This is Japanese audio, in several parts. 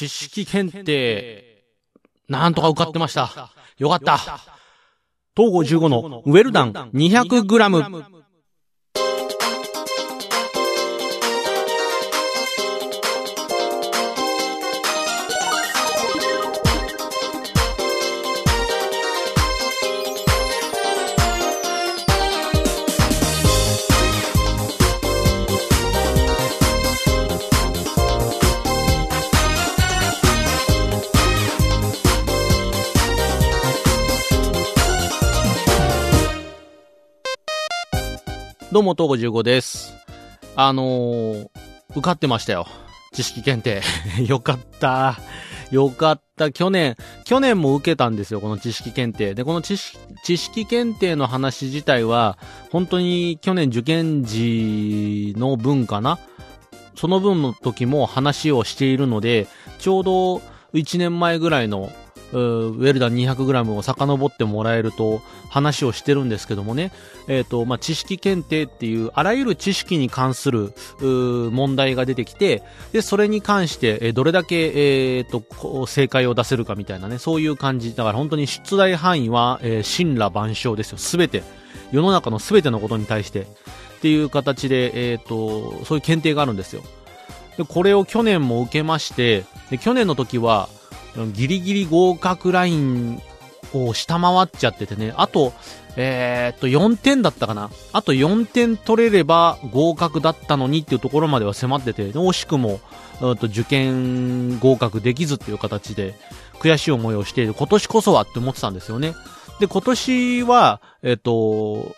知識検定、なんとか受かってました。よかった。東郷15のウェルダン 200g。どうも、東郷15です。あのー、受かってましたよ。知識検定。よかった。よかった。去年、去年も受けたんですよ、この知識検定。で、この知識、知識検定の話自体は、本当に去年受験時の分かなその分の時も話をしているので、ちょうど1年前ぐらいのウェルダン 200g を遡ってもらえると話をしてるんですけどもね、えっ、と、まあ、知識検定っていう、あらゆる知識に関する、問題が出てきて、で、それに関して、えどれだけ、えっ、と、正解を出せるかみたいなね、そういう感じ。だから本当に出題範囲は、えー神羅万象ですよ。すべて。世の中のすべてのことに対して。っていう形で、えっ、と、そういう検定があるんですよ。で、これを去年も受けまして、で、去年の時は、ギリギリ合格ラインを下回っちゃっててね、あと、えーっと、4点だったかな。あと4点取れれば合格だったのにっていうところまでは迫ってて、惜しくも、うんと受験合格できずっていう形で、悔しい思いをしている。今年こそはって思ってたんですよね。で、今年は、えっと、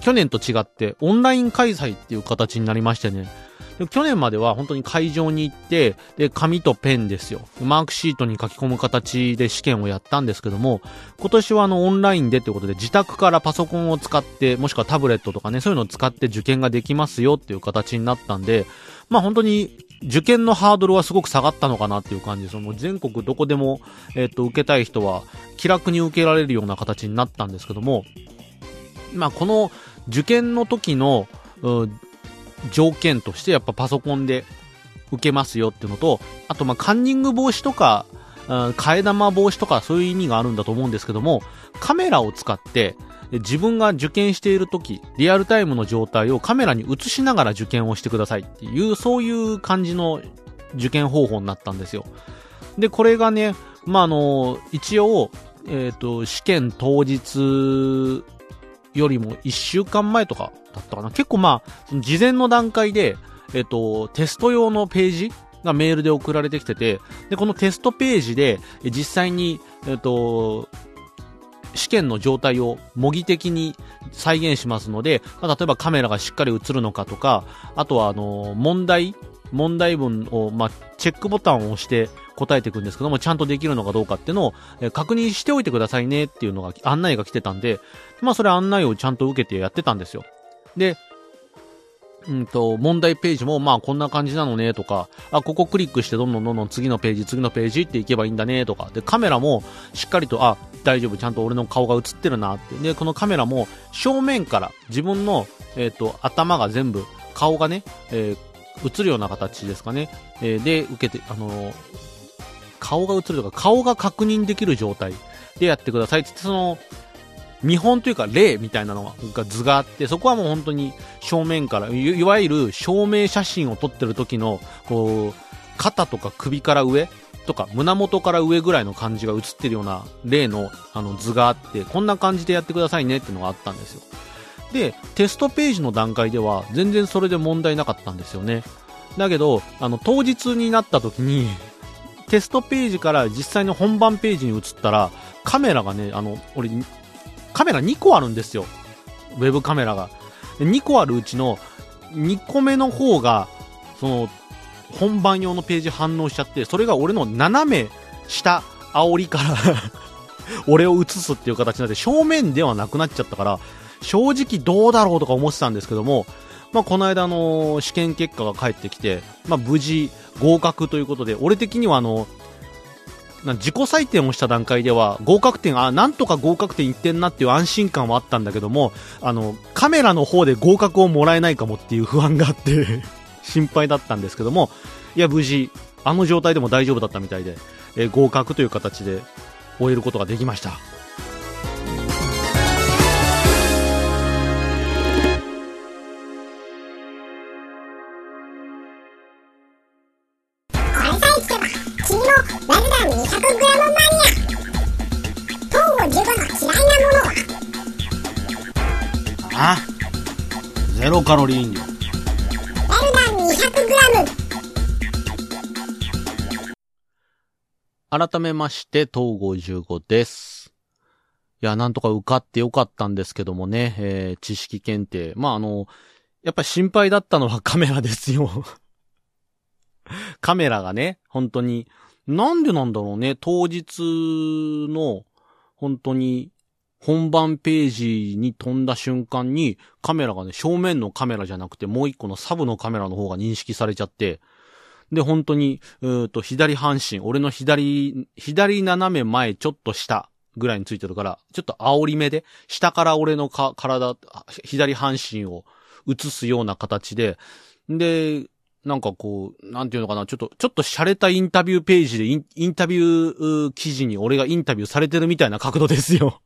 去年と違ってオンライン開催っていう形になりましてね、で去年までは本当に会場に行って、で、紙とペンですよ。マークシートに書き込む形で試験をやったんですけども、今年はあのオンラインでということで自宅からパソコンを使って、もしくはタブレットとかね、そういうのを使って受験ができますよっていう形になったんで、まあ本当に受験のハードルはすごく下がったのかなっていう感じです。全国どこでも、えっ、と、受けたい人は気楽に受けられるような形になったんですけども、まあこの受験の時の、条件としてやっぱパソコンで受けますよっていうのと、あとまあカンニング防止とか、替え玉防止とかそういう意味があるんだと思うんですけども、カメラを使って自分が受験している時、リアルタイムの状態をカメラに映しながら受験をしてくださいっていう、そういう感じの受験方法になったんですよ。で、これがね、まあ、あの、一応、えっ、と、試験当日よりも1週間前とかだったかな。結構まあ、その事前の段階で、えっ、と、テスト用のページがメールで送られてきてて、で、このテストページで、実際に、えっ、と、試験の状態を模擬的に再現しますので、まあ例えばカメラがしっかり映るのかとか、あとはあの、問題、問題文を、まあ、チェックボタンを押して答えていくんですけども、ちゃんとできるのかどうかっていうのを、え確認しておいてくださいねっていうのが、案内が来てたんで、まあそれ案内をちゃんと受けてやってたんですよ。で、うんと、問題ページも、まあこんな感じなのねとか、あ、ここクリックしてどんどんどんどん次のページ、次のページっていけばいいんだねとか、で、カメラもしっかりと、あ、大丈夫、ちゃんと俺の顔が映ってるなって。で、このカメラも正面から自分の、えっ、と、頭が全部、顔がね、えー映るような形ですかね。えーで、受けて、あのー顔が映るとか、顔が確認できる状態でやってくださいって、その、見本というか例みたいなのが図があって、そこはもう本当に正面から、いわゆる証明写真を撮ってる時の、こう、肩とか首から上とか胸元から上ぐらいの感じが映ってるような例のあの図があって、こんな感じでやってくださいねっていうのがあったんですよ。で、テストページの段階では全然それで問題なかったんですよね。だけど、あの、当日になった時に、テストページから実際の本番ページに移ったら、カメラがね、あの、俺、カメラ2個あるんですよ。ウェブカメラが。2個あるうちの、2個目の方が、その、本番用のページ反応しちゃって、それが俺の斜め下煽りから 俺を映すっていう形になって、正面ではなくなっちゃったから、正直どうだろうとか思ってたんですけども、まあ、この間の試験結果が返ってきて、まあ、無事合格ということで、俺的にはあの、な自己採点をした段階では合格点、あ、なんとか合格点いってんなっていう安心感はあったんだけども、あの、カメラの方で合格をもらえないかもっていう不安があって、心配だったんですけども、いや、無事あの状態でも大丈夫だったみたいで、えー、合格という形で終えることができました。カロリー飲料。改めまして、東55です。いや、なんとか受かってよかったんですけどもね、えー、知識検定。まあ、あの、やっぱ心配だったのはカメラですよ カメラがね、本当に、なんでなんだろうね、当日の、本当に、本番ページに飛んだ瞬間に、カメラがね、正面のカメラじゃなくて、もう一個のサブのカメラの方が認識されちゃって、で、本当に、うーと、左半身、俺の左、左斜め前ちょっと下ぐらいについてるから、ちょっと煽り目で、下から俺のか、体、左半身を映すような形で、で、なんかこう、なんていうのかな、ちょっと、ちょっと洒落たインタビューページでインインタビュー記事に俺がインタビューされてるみたいな角度ですよ。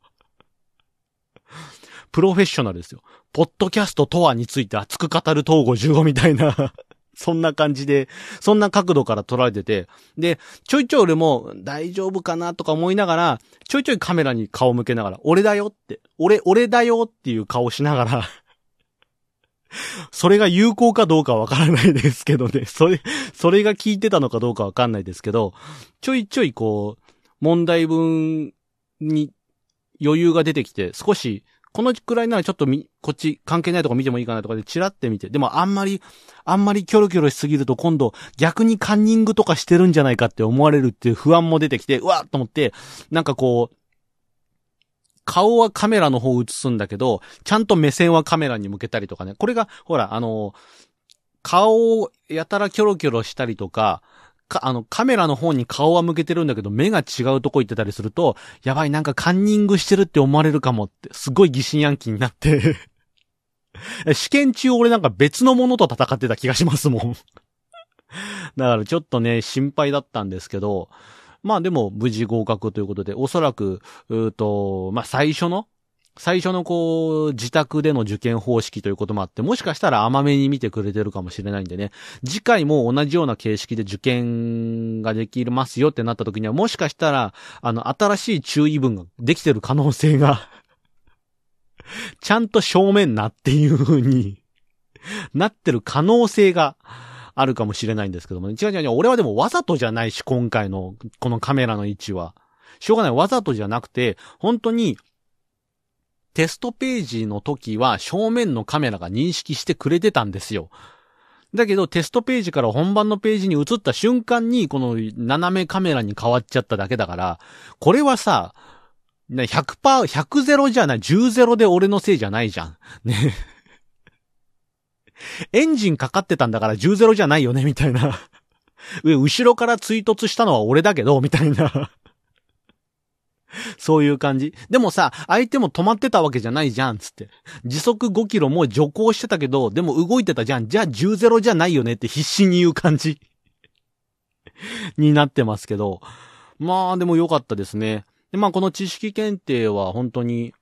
プロフェッショナルですよ。ポッドキャストとはについて熱く語る東郷15みたいな そんな感じで、そんな角度から撮られてて、で、ちょいちょい俺も大丈夫かなとか思いながら、ちょいちょいカメラに顔向けながら、俺だよって、俺、俺だよっていう顔しながら それが有効かどうかわからないですけどね。それ、それが効いてたのかどうかわかんないですけど、ちょいちょいこう、問題文に余裕が出てきて、少しこのくらいならちょっとみ、こっち関係ないとこ見てもいいかなとかでチラって見て、でもあんまり、あんまりキョロキョロしすぎると今度逆にカンニングとかしてるんじゃないかって思われるっていう不安も出てきて、うわっと思って、なんかこう、顔はカメラの方を映すんだけど、ちゃんと目線はカメラに向けたりとかね。これが、ほら、あの、顔をやたらキョロキョロしたりとか、か、あの、カメラの方に顔は向けてるんだけど、目が違うとこ行ってたりすると、やばい、なんかカンニングしてるって思われるかもって、すごい疑心暗鬼になって。試験中俺なんか別のものと戦ってた気がしますもん。だからちょっとね、心配だったんですけど、まあでも無事合格ということで、おそらく、うーと、まあ最初の最初のこう、自宅での受験方式ということもあって、もしかしたら甘めに見てくれてるかもしれないんでね、次回も同じような形式で受験ができますよってなった時には、もしかしたら、あの、新しい注意文ができてる可能性が ちゃんと正面なっていう風になってる可能性があるかもしれないんですけども、ね、違う違う違う、俺はでもわざとじゃないし、今回の、このカメラの位置は。しょうがない。わざとじゃなくて、本当に、テストページの時は正面のカメラが認識してくれてたんですよ。だけどテストページから本番のページに移った瞬間にこの斜めカメラに変わっちゃっただけだから、これはさ、100%、100ゼロじゃない、10ゼロで俺のせいじゃないじゃん。ね。エンジンかかってたんだから10ゼロじゃないよね、みたいな。後ろから追突したのは俺だけど、みたいな。そういう感じ。でもさ、相手も止まってたわけじゃないじゃん、つって。時速5キロも徐行してたけど、でも動いてたじゃん。じゃあ10ゼロじゃないよねって必死に言う感じ になってますけど。まあ、でも良かったですね。で、まあ、この知識検定は本当に、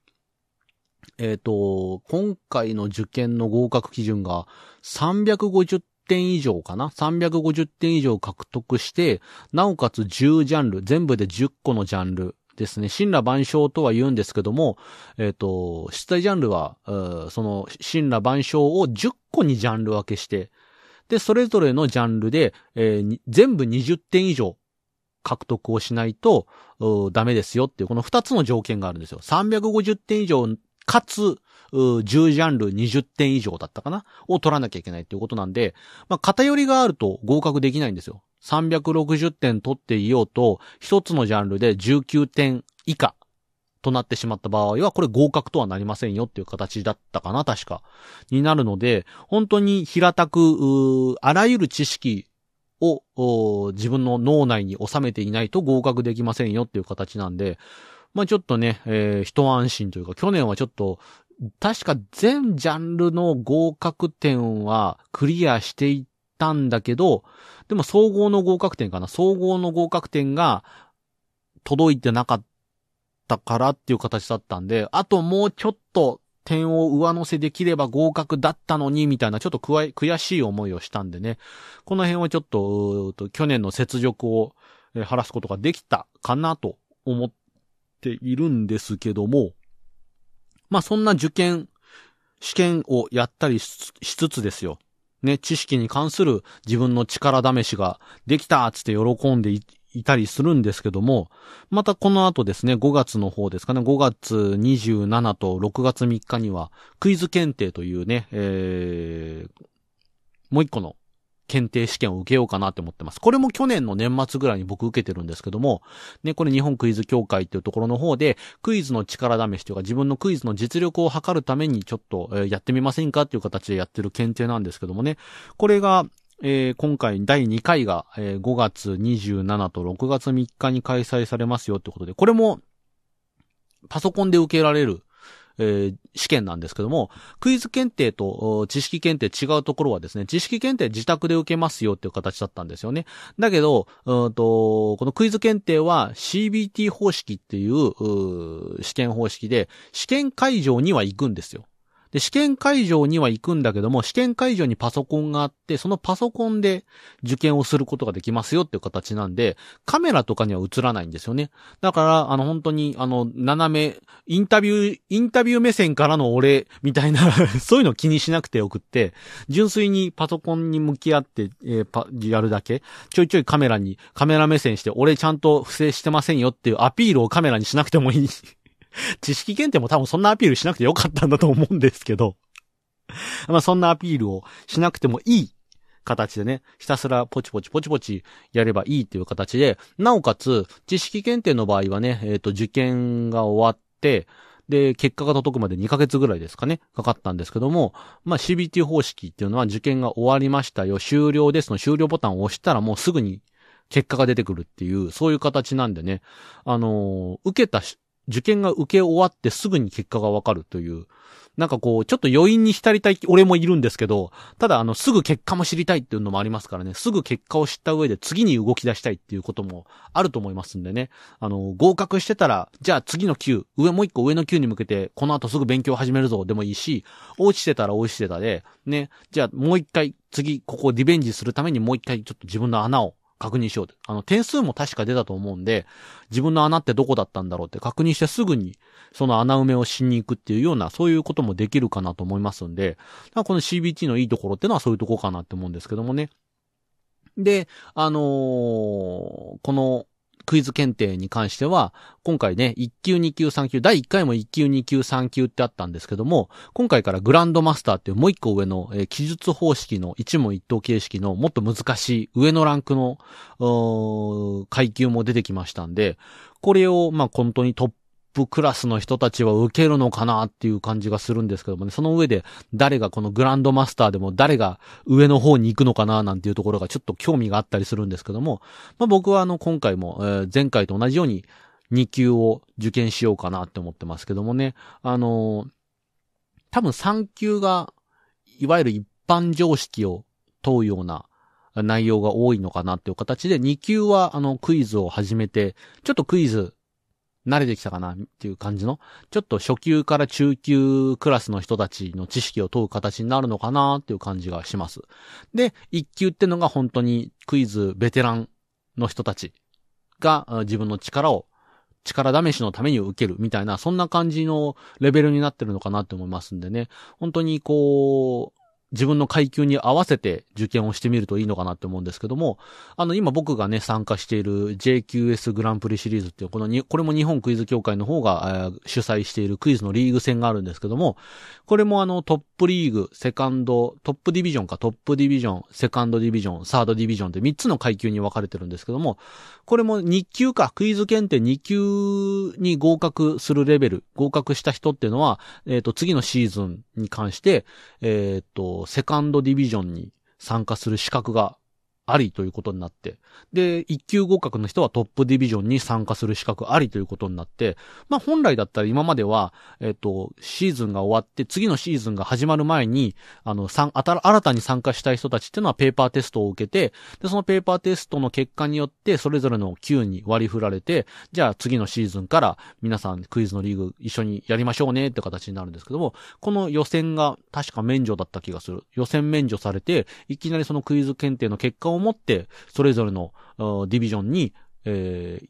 えっ、ー、と、今回の受験の合格基準が350点以上かな ?350 点以上獲得して、なおかつ10ジャンル、全部で10個のジャンルですね、神羅万象とは言うんですけども、えっ、ー、と、出題ジャンルは、その、神羅万象を10個にジャンル分けして、で、それぞれのジャンルで、えー、全部20点以上獲得をしないと、ダメですよっていう、この2つの条件があるんですよ。350点以上、かつ、10ジャンル20点以上だったかな？を取らなきゃいけないっていうことなんで、まあ、偏りがあると合格できないんですよ。360点取っていようと、一つのジャンルで19点以下となってしまった場合は、これ合格とはなりませんよっていう形だったかな、確か。になるので、本当に平たく、あらゆる知識を自分の脳内に収めていないと合格できませんよっていう形なんで、まあちょっとね、えー、一安心というか、去年はちょっと、確か全ジャンルの合格点はクリアしていっったんだけど、でも総合の合格点かな総合の合格点が届いてなかったからっていう形だったんで、あともうちょっと点を上乗せできれば合格だったのに、みたいなちょっと悔しい思いをしたんでね。この辺はちょっと、去年の雪辱を晴らすことができたかなと思っているんですけども、まあそんな受験、試験をやったりしつつですよ。ね、知識に関する自分の力試しができたっつって喜んでいたりするんですけども、またこの後ですね、5月の方ですかね、5月27と6月3日には、クイズ検定というね、えー、もう一個の検定試験を受けようかなって思ってます。これも去年の年末ぐらいに僕受けてるんですけども、ね、これ日本クイズ協会っていうところの方で、クイズの力試しというか自分のクイズの実力を測るためにちょっと、え、やってみませんかっていう形でやってる検定なんですけどもね、これが、えー、今回第2回が、えー、5月27と6月3日に開催されますよってことで、これもパソコンで受けられるえー、試験なんですけども、クイズ検定と知識検定違うところはですね、知識検定自宅で受けますよっていう形だったんですよね。だけど、うんとこのクイズ検定は CBT 方式っていうう試験方式で、試験会場には行くんですよ。で、試験会場には行くんだけども、試験会場にパソコンがあって、そのパソコンで受験をすることができますよっていう形なんで、カメラとかには映らないんですよね。だから、あの、本当に、あの、斜め、インタビュー、インタビュー目線からの俺、みたいな そういうの気にしなくてよくって、純粋にパソコンに向き合って、えー、パ、やるだけ、ちょいちょいカメラに、カメラ目線して、俺ちゃんと不正してませんよっていうアピールをカメラにしなくてもいい 知識検定も多分そんなアピールしなくてよかったんだと思うんですけど、まあそんなアピールをしなくてもいい形でね、ひたすらポチポチポチポチやればいいっていう形で、なおかつ、知識検定の場合はね、えっ、ー、と、受験が終わって、で、結果が届くまで2ヶ月ぐらいですかね、かかったんですけども、まあ CBT 方式っていうのは受験が終わりましたよ、終了ですの終了ボタンを押したらもうすぐに結果が出てくるっていう、そういう形なんでね、あのー、受けた受験が受け終わってすぐに結果がわかるという、なんかこう、ちょっと余韻に浸りたい俺もいるんですけど、ただあの、すぐ結果も知りたいっていうのもありますからね、すぐ結果を知った上で次に動き出したいっていうこともあると思いますんでね、あの、合格してたら、じゃあ次の級、上もう一個上の級に向けて、この後すぐ勉強始めるぞ。でもいいし、落ちてたら落ちてたで、ね、じゃあもう一回、次、ここをリベンジするためにもう一回ちょっと自分の穴を確認しようあの、点数も確か出たと思うんで、自分の穴ってどこだったんだろうって確認してすぐに、その穴埋めをしに行くっていうような、そういうこともできるかなと思いますんで、この CBT のいいところってのはそういうとこかなって思うんですけどもね。で、あのー、この、クイズ検定に関しては、今回ね、1級、2級、3級、第1回も1級、2級、3級ってあったんですけども、今回からグランドマスターっていうもう一個上の、えー、記述方式の一問一答形式のもっと難しい上のランクの、階級も出てきましたんで、これを、まあ、本当にトップクラスの人たちは受けるのかなっていう感じがするんですけどもね、その上で誰がこのグランドマスターでも誰が上の方に行くのかななんていうところがちょっと興味があったりするんですけども、まあ僕はあの今回も、えー、前回と同じように2級を受験しようかなって思ってますけどもね、あのー、多分3級がいわゆる一般常識を問うような内容が多いのかなっていう形で、2級はあのクイズを始めて、ちょっとクイズ慣れてきたかなっていう感じの、ちょっと初級から中級クラスの人たちの知識を問う形になるのかなっていう感じがします。で、1級ってのが本当にクイズベテランの人たちが自分の力を力試しのために受けるみたいな、そんな感じのレベルになってるのかなって思いますんでね。本当にこう、自分の階級に合わせて受験をしてみるといいのかなって思うんですけども、あの、今僕がね、参加している JQS グランプリシリーズっていう、このに、これも日本クイズ協会の方が、えー、主催しているクイズのリーグ戦があるんですけども、これもあの、トップリーグ、セカンド、トップディビジョンか、トップディビジョン、セカンドディビジョン、サードディビジョンって3つの階級に分かれてるんですけども、これも日級か、クイズ検定2級に合格するレベル、合格した人っていうのは、えっ、ー、と、次のシーズンに関して、えっ、ー、と、セカンドディビジョンに参加する資格がありということになって、で、一級合格の人はトップディビジョンに参加する資格ありということになって、まあ本来だったら今までは、えっ、と、シーズンが終わって、次のシーズンが始まる前に、あの、新たに参加したい人たちっていうのはペーパーテストを受けて、で、そのペーパーテストの結果によって、それぞれの級に割り振られて、じゃあ次のシーズンから皆さんクイズのリーグ一緒にやりましょうねって形になるんですけども、この予選が確か免除だった気がする。予選免除されて、いきなりそのクイズ検定の結果を持って、それぞれのディビジョンに、えー、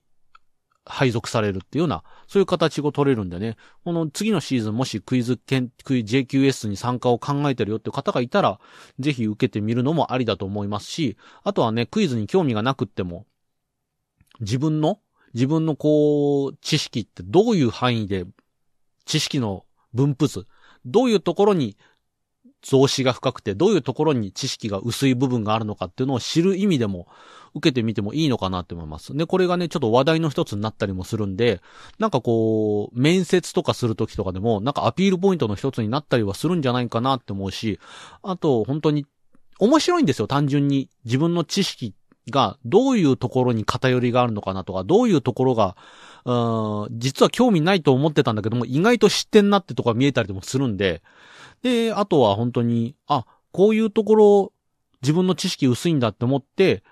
配属されるっていうような、そういう形を取れるんでね、この次のシーズンもしクイズ検、クイ JQS に参加を考えてるよっていう方がいたら、ぜひ受けてみるのもありだと思いますし、あとはね、クイズに興味がなくっても、自分の、自分のこう、知識ってどういう範囲で、知識の分布図、どういうところに増資が深くて、どういうところに知識が薄い部分があるのかっていうのを知る意味でも、受けてみてもいいのかなって思います。で、これがね、ちょっと話題の一つになったりもするんで、なんかこう、面接とかするときとかでも、なんかアピールポイントの一つになったりはするんじゃないかなって思うし、あと、本当に、面白いんですよ、単純に。自分の知識が、どういうところに偏りがあるのかなとか、どういうところが、うん、実は興味ないと思ってたんだけども、意外と知ってんなってとこが見えたりもするんで、で、あとは本当に、あ、こういうところ、自分の知識薄いんだって思って、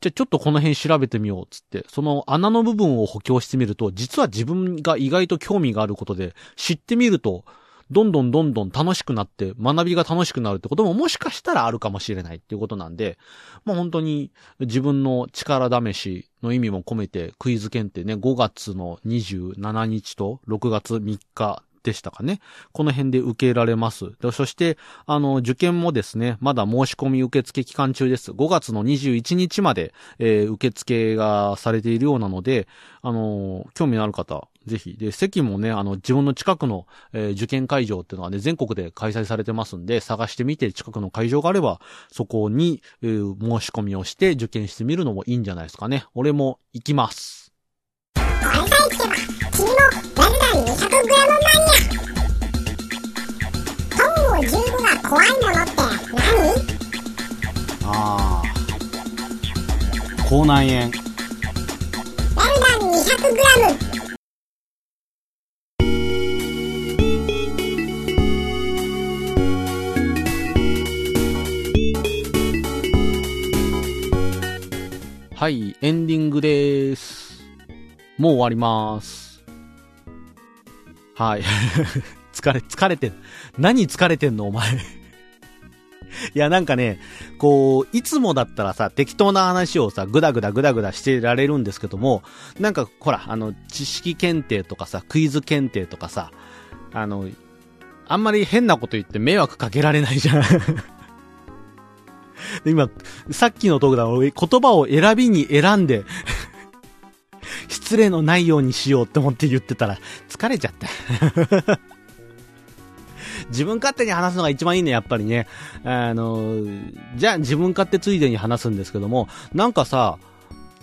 じゃあちょっとこの辺調べてみようっつって、その穴の部分を補強してみると、実は自分が意外と興味があることで、知ってみると、どんどんどんどん楽しくなって、学びが楽しくなるってことももしかしたらあるかもしれないっていうことなんで、まあ本当に自分の力試しの意味も込めてクイズ検定ね、5月の27日と6月3日でしたかね。この辺で受けられます。そして、あの、受験もですね、まだ申し込み受付期間中です。5月の21日まで、えー、受付がされているようなので、あの、興味のある方、ぜひ。で、席もね、あの、自分の近くの、えー、受験会場っていうのはね、全国で開催されてますんで、探してみて近くの会場があれば、そこに、えー、申し込みをして受験してみるのもいいんじゃないですかね。俺も行きます。口内炎ラルダン 200g はい、エンディングです。もう終わります。はい。疲れ、疲れて。何疲れてんのお前いや、なんかね、こう、いつもだったらさ、適当な話をさ、ぐだぐだぐだぐだしてられるんですけども、なんか、ほら、あの、知識検定とかさ、クイズ検定とかさ、あの、あんまり変なこと言って迷惑かけられないじゃん。今、さっきのトークだ、言葉を選びに選んで 失礼のないようにしようって思って言ってたら、疲れちゃった。自分勝手に話すのが一番いいね、やっぱりね。あの、じゃあ自分勝手ついでに話すんですけども、なんかさ、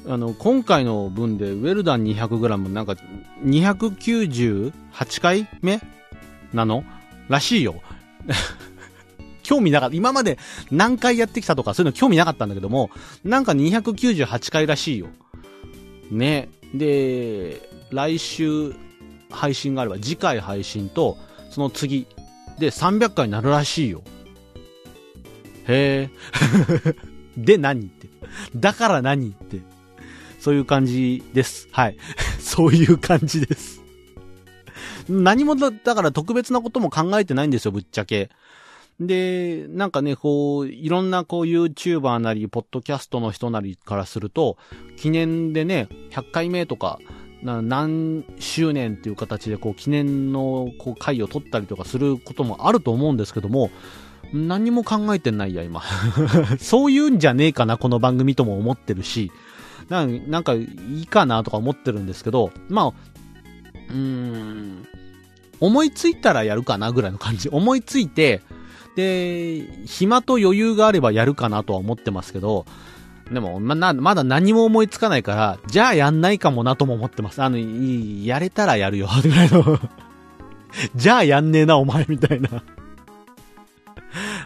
あの、今回の分で、ウェルダン 200g、なんか、298回目？なの？らしいよ。興味なかった。今まで何回やってきたとか、そういうの興味なかったんだけども、なんか298回らしいよ。ね。で、来週配信があれば、次回配信と、その次で300回になるらしいよ。へえ。で何って。だから何って。そういう感じです。はい。そういう感じです。何もだ、だから特別なことも考えてないんですよ、ぶっちゃけ。で、なんかね、こう、いろんなこう YouTuber なり、ポッドキャストの人なりからすると、記念でね、100回目とか、何周年っていう形でこう記念のこう回を取ったりとかすることもあると思うんですけども、何も考えてないや、今。そういうんじゃねえかな、この番組とも思ってるし、なんかいいかなとか思ってるんですけど、まあ、うーん、思いついたらやるかなぐらいの感じ。思いついて、で、暇と余裕があればやるかなとは思ってますけど、でも、ま、な、まだ何も思いつかないから、じゃあやんないかもなとも思ってます。あの、いやれたらやるよ、ぐらいのじゃあやんねえな、お前、みたいな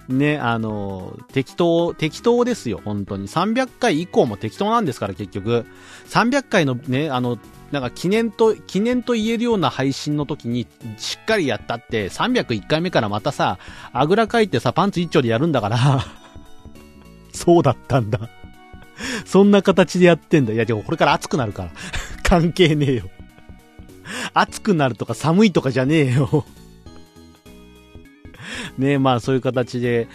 ね、あの、適当、適当ですよ、本当に。300回以降も適当なんですから、結局。300回のね、あの、なんか記念と、記念と言えるような配信の時にしっかりやったって、301回目からまたさ、あぐらかいてさ、パンツ一丁でやるんだから そうだったんだそんな形でやってんだ。いや、でもこれから暑くなるから 関係ねえよ暑くなるとか寒いとかじゃねえよ ねえまあそういう形で、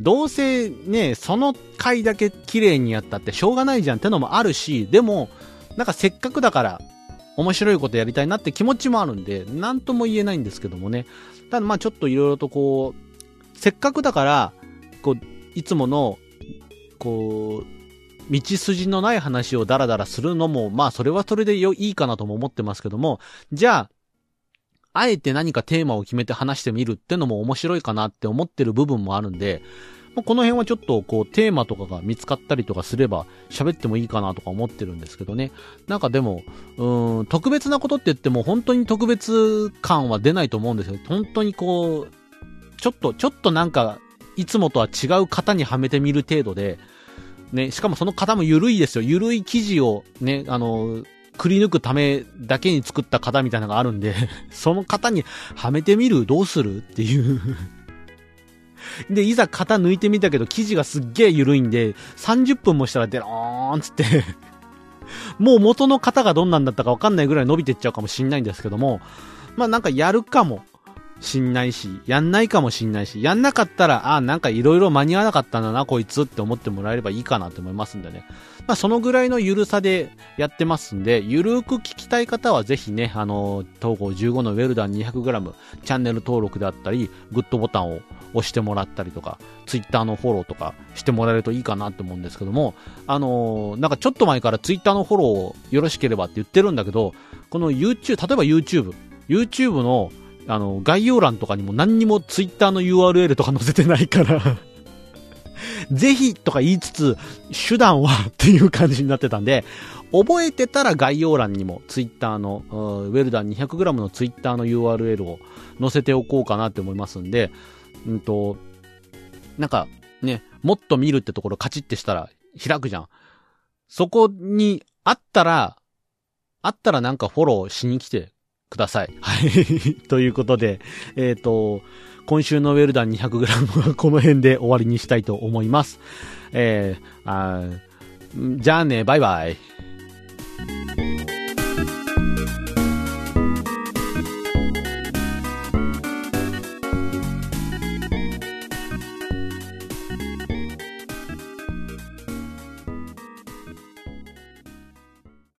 どうせね、その回だけ綺麗にやったってしょうがないじゃんってのもあるし、でも、なんかせっかくだから、面白いことやりたいなって気持ちもあるんで、なんとも言えないんですけどもね。ただまあちょっといろいろとこう、せっかくだから、こう、いつもの、こう、道筋のない話をダラダラするのも、まあそれはそれでよいいかなとも思ってますけども、じゃあ、あえて何かテーマを決めて話してみるってのも面白いかなって思ってる部分もあるんで、この辺はちょっとこうテーマとかが見つかったりとかすれば喋ってもいいかなとか思ってるんですけどね。なんかでも、うん、特別なことって言っても本当に特別感は出ないと思うんですよ。本当にこう、ちょっと、ちょっとなんか、いつもとは違う型にはめてみる程度で、ね、しかもその型も緩いですよ。緩い生地をね、あの、くり抜くためだけに作った型みたいなのがあるんで その型にはめてみる？どうする？っていう。で、いざ型抜いてみたけど、生地がすっげえ緩いんで、30分もしたらデローンつって。もう元の型がどんなんだったかわかんないぐらい伸びてっちゃうかもしんないんですけども、まあなんかやるかも。しんないし、やんないかもしんないし、やんなかったら、ああ、なんか色々間に合わなかったんだな、こいつって思ってもらえればいいかなと思いますんでね。まあそのぐらいのゆるさでやってますんで、ゆるく聞きたい方はぜひね、あの、統合15のウェルダン 200g、チャンネル登録であったり、グッドボタンを押してもらったりとか、ツイッターのフォローとかしてもらえるといいかなと思うんですけども、あの、なんかちょっと前からツイッターのフォローをよろしければって言ってるんだけど、この YouTube、例えば YouTube、YouTube のあの、概要欄とかにも何にもツイッターの URL とか載せてないから ぜひとか言いつつ、手段はっていう感じになってたんで、覚えてたら概要欄にもツイッターの、ウェルダン 200g のツイッターの URL を載せておこうかなって思いますんで、うんと、なんか、ね、もっと見るってところカチッてしたら開くじゃん。そこにあったら、あったらなんかフォローしに来てください。はい。ということで、えっ、ー、と、今週のウェルダン 200g はこの辺で終わりにしたいと思います。えー、あじゃあね、バイバイ。